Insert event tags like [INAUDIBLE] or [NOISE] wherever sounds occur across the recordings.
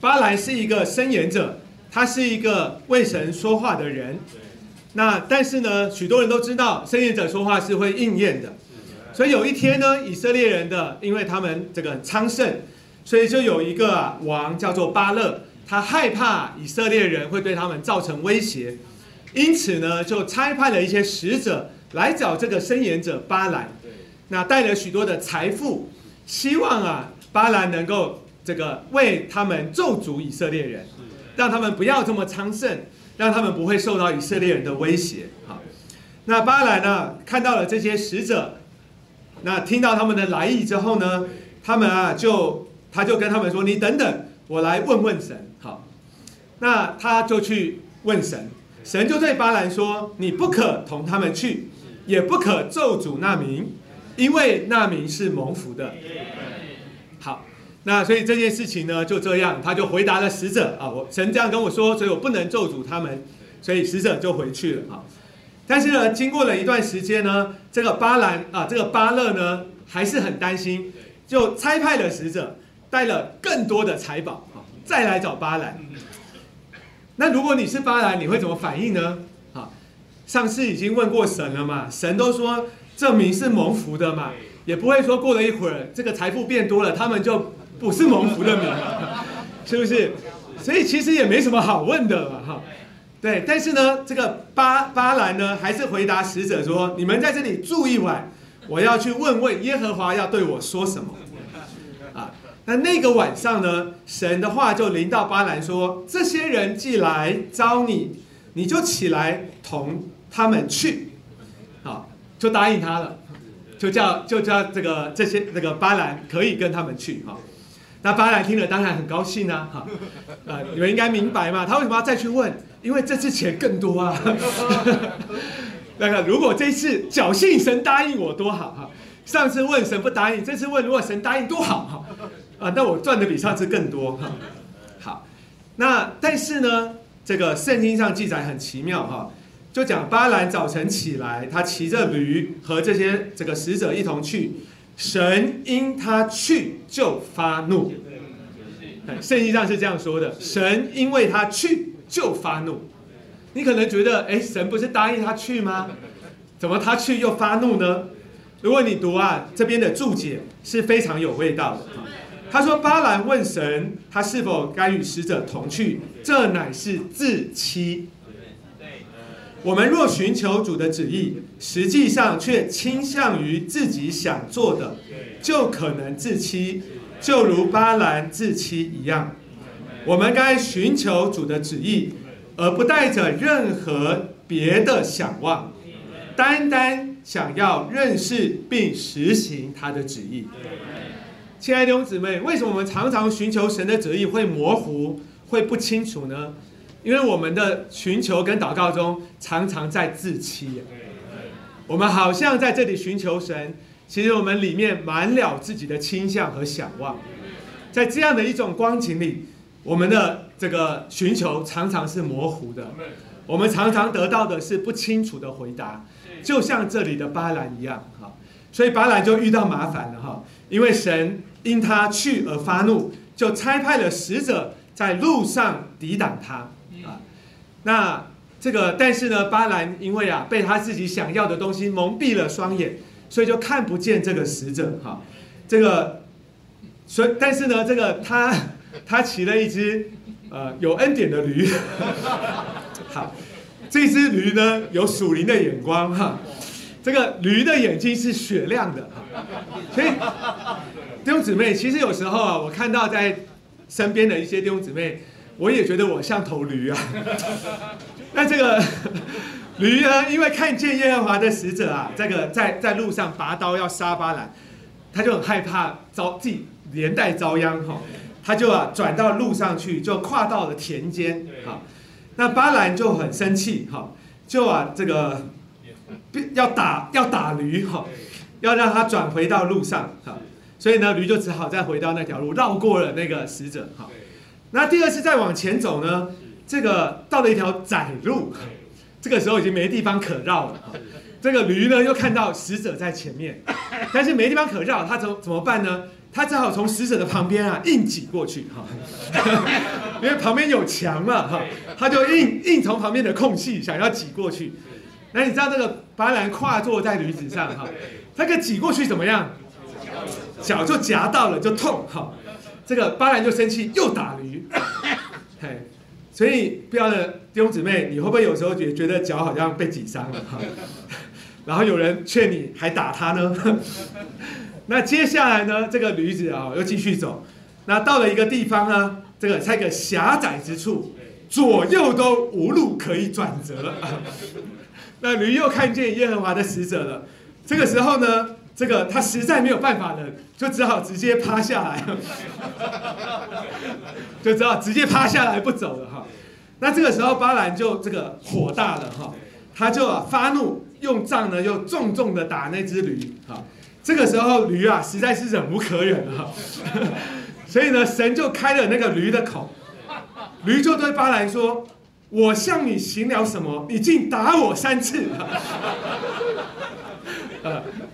巴兰是一个申言者，他是一个为神说话的人。那但是呢，许多人都知道，申言者说话是会应验的。所以有一天呢，以色列人的，因为他们这个昌盛，所以就有一个王叫做巴勒，他害怕以色列人会对他们造成威胁，因此呢，就差派了一些使者来找这个申言者巴兰，那带了许多的财富，希望啊巴兰能够这个为他们咒诅以色列人，让他们不要这么昌盛，让他们不会受到以色列人的威胁。好，那巴兰呢看到了这些使者。那听到他们的来意之后呢，他们啊就他就跟他们说：“你等等，我来问问神。”好，那他就去问神，神就对巴兰说：“你不可同他们去，也不可咒诅那民，因为那民是蒙福的。”那所以这件事情呢就这样，他就回答了使者啊，我神这样跟我说，所以我不能咒诅他们，所以使者就回去了。啊。但是呢，经过了一段时间呢，这个巴兰啊，这个巴勒呢，还是很担心，就差派了使者，带了更多的财宝啊，再来找巴兰。那如果你是巴兰，你会怎么反应呢？啊，上次已经问过神了嘛，神都说证明是蒙福的嘛，也不会说过了一会儿这个财富变多了，他们就不是蒙福的名，是不是？所以其实也没什么好问的嘛，哈。对，但是呢，这个巴巴兰呢，还是回答使者说：“你们在这里住一晚，我要去问问耶和华要对我说什么。”啊，那那个晚上呢，神的话就临到巴兰说：“这些人既来招你，你就起来同他们去。”好，就答应他了，就叫就叫这个这些这个巴兰可以跟他们去哈。那巴兰听了当然很高兴啊，[LAUGHS] 哈，啊，你们应该明白嘛，他为什么要再去问？因为这次钱更多啊！[LAUGHS] 那个，如果这次侥幸神答应我多好哈！上次问神不答应，这次问如果神答应多好哈！啊，那我赚的比上次更多哈！好，那但是呢，这个圣经上记载很奇妙哈，就讲巴兰早晨起来，他骑着驴和这些这个使者一同去，神因他去就发怒。圣经上是这样说的：神因为他去。就发怒，你可能觉得，哎，神不是答应他去吗？怎么他去又发怒呢？如果你读啊这边的注解是非常有味道的。他说巴兰问神，他是否该与使者同去？这乃是自欺。我们若寻求主的旨意，实际上却倾向于自己想做的，就可能自欺，就如巴兰自欺一样。我们该寻求主的旨意，而不带着任何别的想望，单单想要认识并实行他的旨意。亲爱的弟兄姊妹，为什么我们常常寻求神的旨意会模糊、会不清楚呢？因为我们的寻求跟祷告中常常在自欺。我们好像在这里寻求神，其实我们里面满了自己的倾向和想望。在这样的一种光景里。我们的这个寻求常常是模糊的，我们常常得到的是不清楚的回答，就像这里的巴兰一样，哈，所以巴兰就遇到麻烦了，哈，因为神因他去而发怒，就差派了使者在路上抵挡他，啊，那这个但是呢，巴兰因为啊被他自己想要的东西蒙蔽了双眼，所以就看不见这个使者，哈，这个，所以但是呢，这个他。他骑了一只呃有恩典的驴，[LAUGHS] 好，这只驴呢有属灵的眼光哈，这个驴的眼睛是雪亮的，所以弟兄姊妹，其实有时候啊，我看到在身边的一些弟兄姊妹，我也觉得我像头驴啊。[LAUGHS] 那这个 [LAUGHS] 驴呢，因为看见耶和华的使者啊，这个在在路上拔刀要杀巴兰，他就很害怕遭自己连带遭殃哈。他就啊转到路上去，就跨到了田间。好，那巴兰就很生气，哈，就啊这个要打要打驴，哈，要让他转回到路上，哈，所以呢驴就只好再回到那条路，绕过了那个使者，哈。那第二次再往前走呢，这个到了一条窄路，这个时候已经没地方可绕了，这个驴呢又看到使者在前面，[LAUGHS] 但是没地方可绕，他怎怎么办呢？他只好从使者的旁边啊硬挤过去哈，[LAUGHS] 因为旁边有墙嘛哈，他就硬硬从旁边的空隙想要挤过去。那你知道那个巴兰跨坐在驴子上哈，那个挤过去怎么样？脚就夹到了就痛哈，这个巴兰就生气又打驴，[LAUGHS] 嘿，所以不要的弟兄姊妹，你会不会有时候觉觉得脚好像被挤伤了哈？[LAUGHS] 然后有人劝你还打他呢？[LAUGHS] 那接下来呢？这个驴子啊，又继续走。那到了一个地方呢，这个在一个狭窄之处，左右都无路可以转折。那驴又看见耶和华的使者了。这个时候呢，这个他实在没有办法了，就只好直接趴下来，[LAUGHS] 就只好直接趴下来不走了哈。那这个时候巴兰就这个火大了哈，他就啊发怒，用杖呢又重重的打那只驴哈。这个时候驴啊，实在是忍无可忍了，[LAUGHS] 所以呢，神就开了那个驴的口，驴就对巴兰说：“我向你行了什么？你竟打我三次。” [LAUGHS]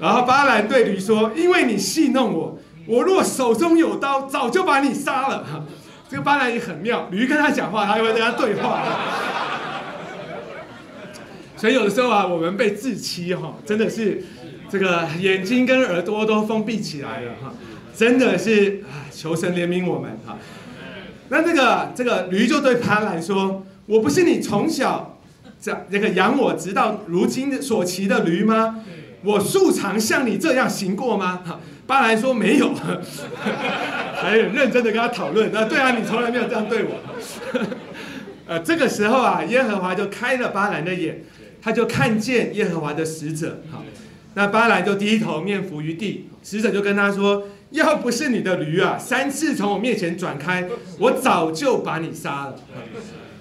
然后巴兰对驴说：“因为你戏弄我，我若手中有刀，早就把你杀了。”这个巴兰也很妙，驴跟他讲话，他会跟他对话。所以有的时候啊，我们被自欺哈，真的是。这个眼睛跟耳朵都封闭起来了哈，真的是啊，求神怜悯我们哈。那这个这个驴就对巴兰说：“我不是你从小这这个养我直到如今所骑的驴吗？我素常像你这样行过吗？”哈，巴兰说：“没有。[LAUGHS] ”还很认真的跟他讨论。那对啊，你从来没有这样对我。[LAUGHS] 呃，这个时候啊，耶和华就开了巴兰的眼，他就看见耶和华的使者哈。那巴兰就低头面伏于地，使者就跟他说：“要不是你的驴啊，三次从我面前转开，我早就把你杀了。”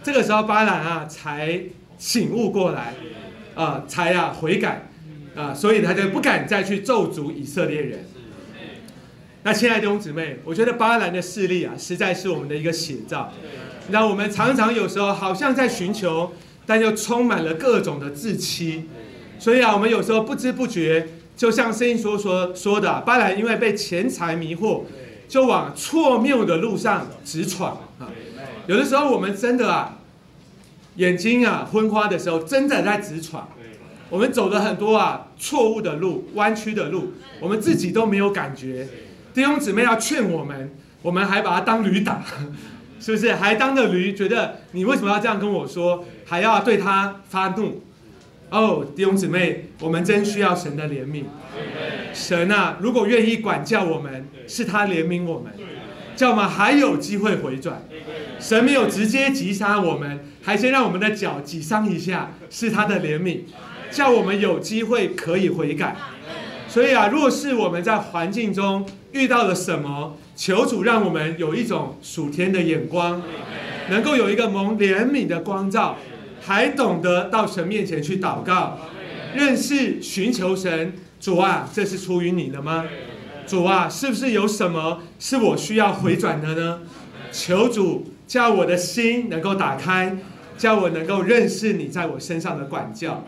这个时候巴兰啊才醒悟过来，啊才啊悔改，啊所以他就不敢再去咒诅以色列人。那亲爱的弟兄姊妹，我觉得巴兰的势力啊，实在是我们的一个写照。那我们常常有时候好像在寻求，但又充满了各种的自欺。所以啊，我们有时候不知不觉，就像圣经所说说的，巴兰因为被钱财迷惑，就往错谬的路上直闯啊。有的时候我们真的啊，眼睛啊昏花的时候，真的在直闯。我们走了很多啊错误的路、弯曲的路，我们自己都没有感觉。弟兄姊妹要劝我们，我们还把它当驴打，是不是？还当着驴，觉得你为什么要这样跟我说？还要对他发怒？哦，弟兄姊妹，我们真需要神的怜悯。神啊，如果愿意管教我们，是他怜悯我们，叫我们还有机会回转。神没有直接击杀我们，还先让我们的脚挤伤一下，是他的怜悯，叫我们有机会可以悔改。所以啊，若是我们在环境中遇到了什么，求主让我们有一种属天的眼光，能够有一个蒙怜悯的光照。还懂得到神面前去祷告，认识寻求神。主啊，这是出于你的吗？主啊，是不是有什么是我需要回转的呢？求主叫我的心能够打开，叫我能够认识你在我身上的管教。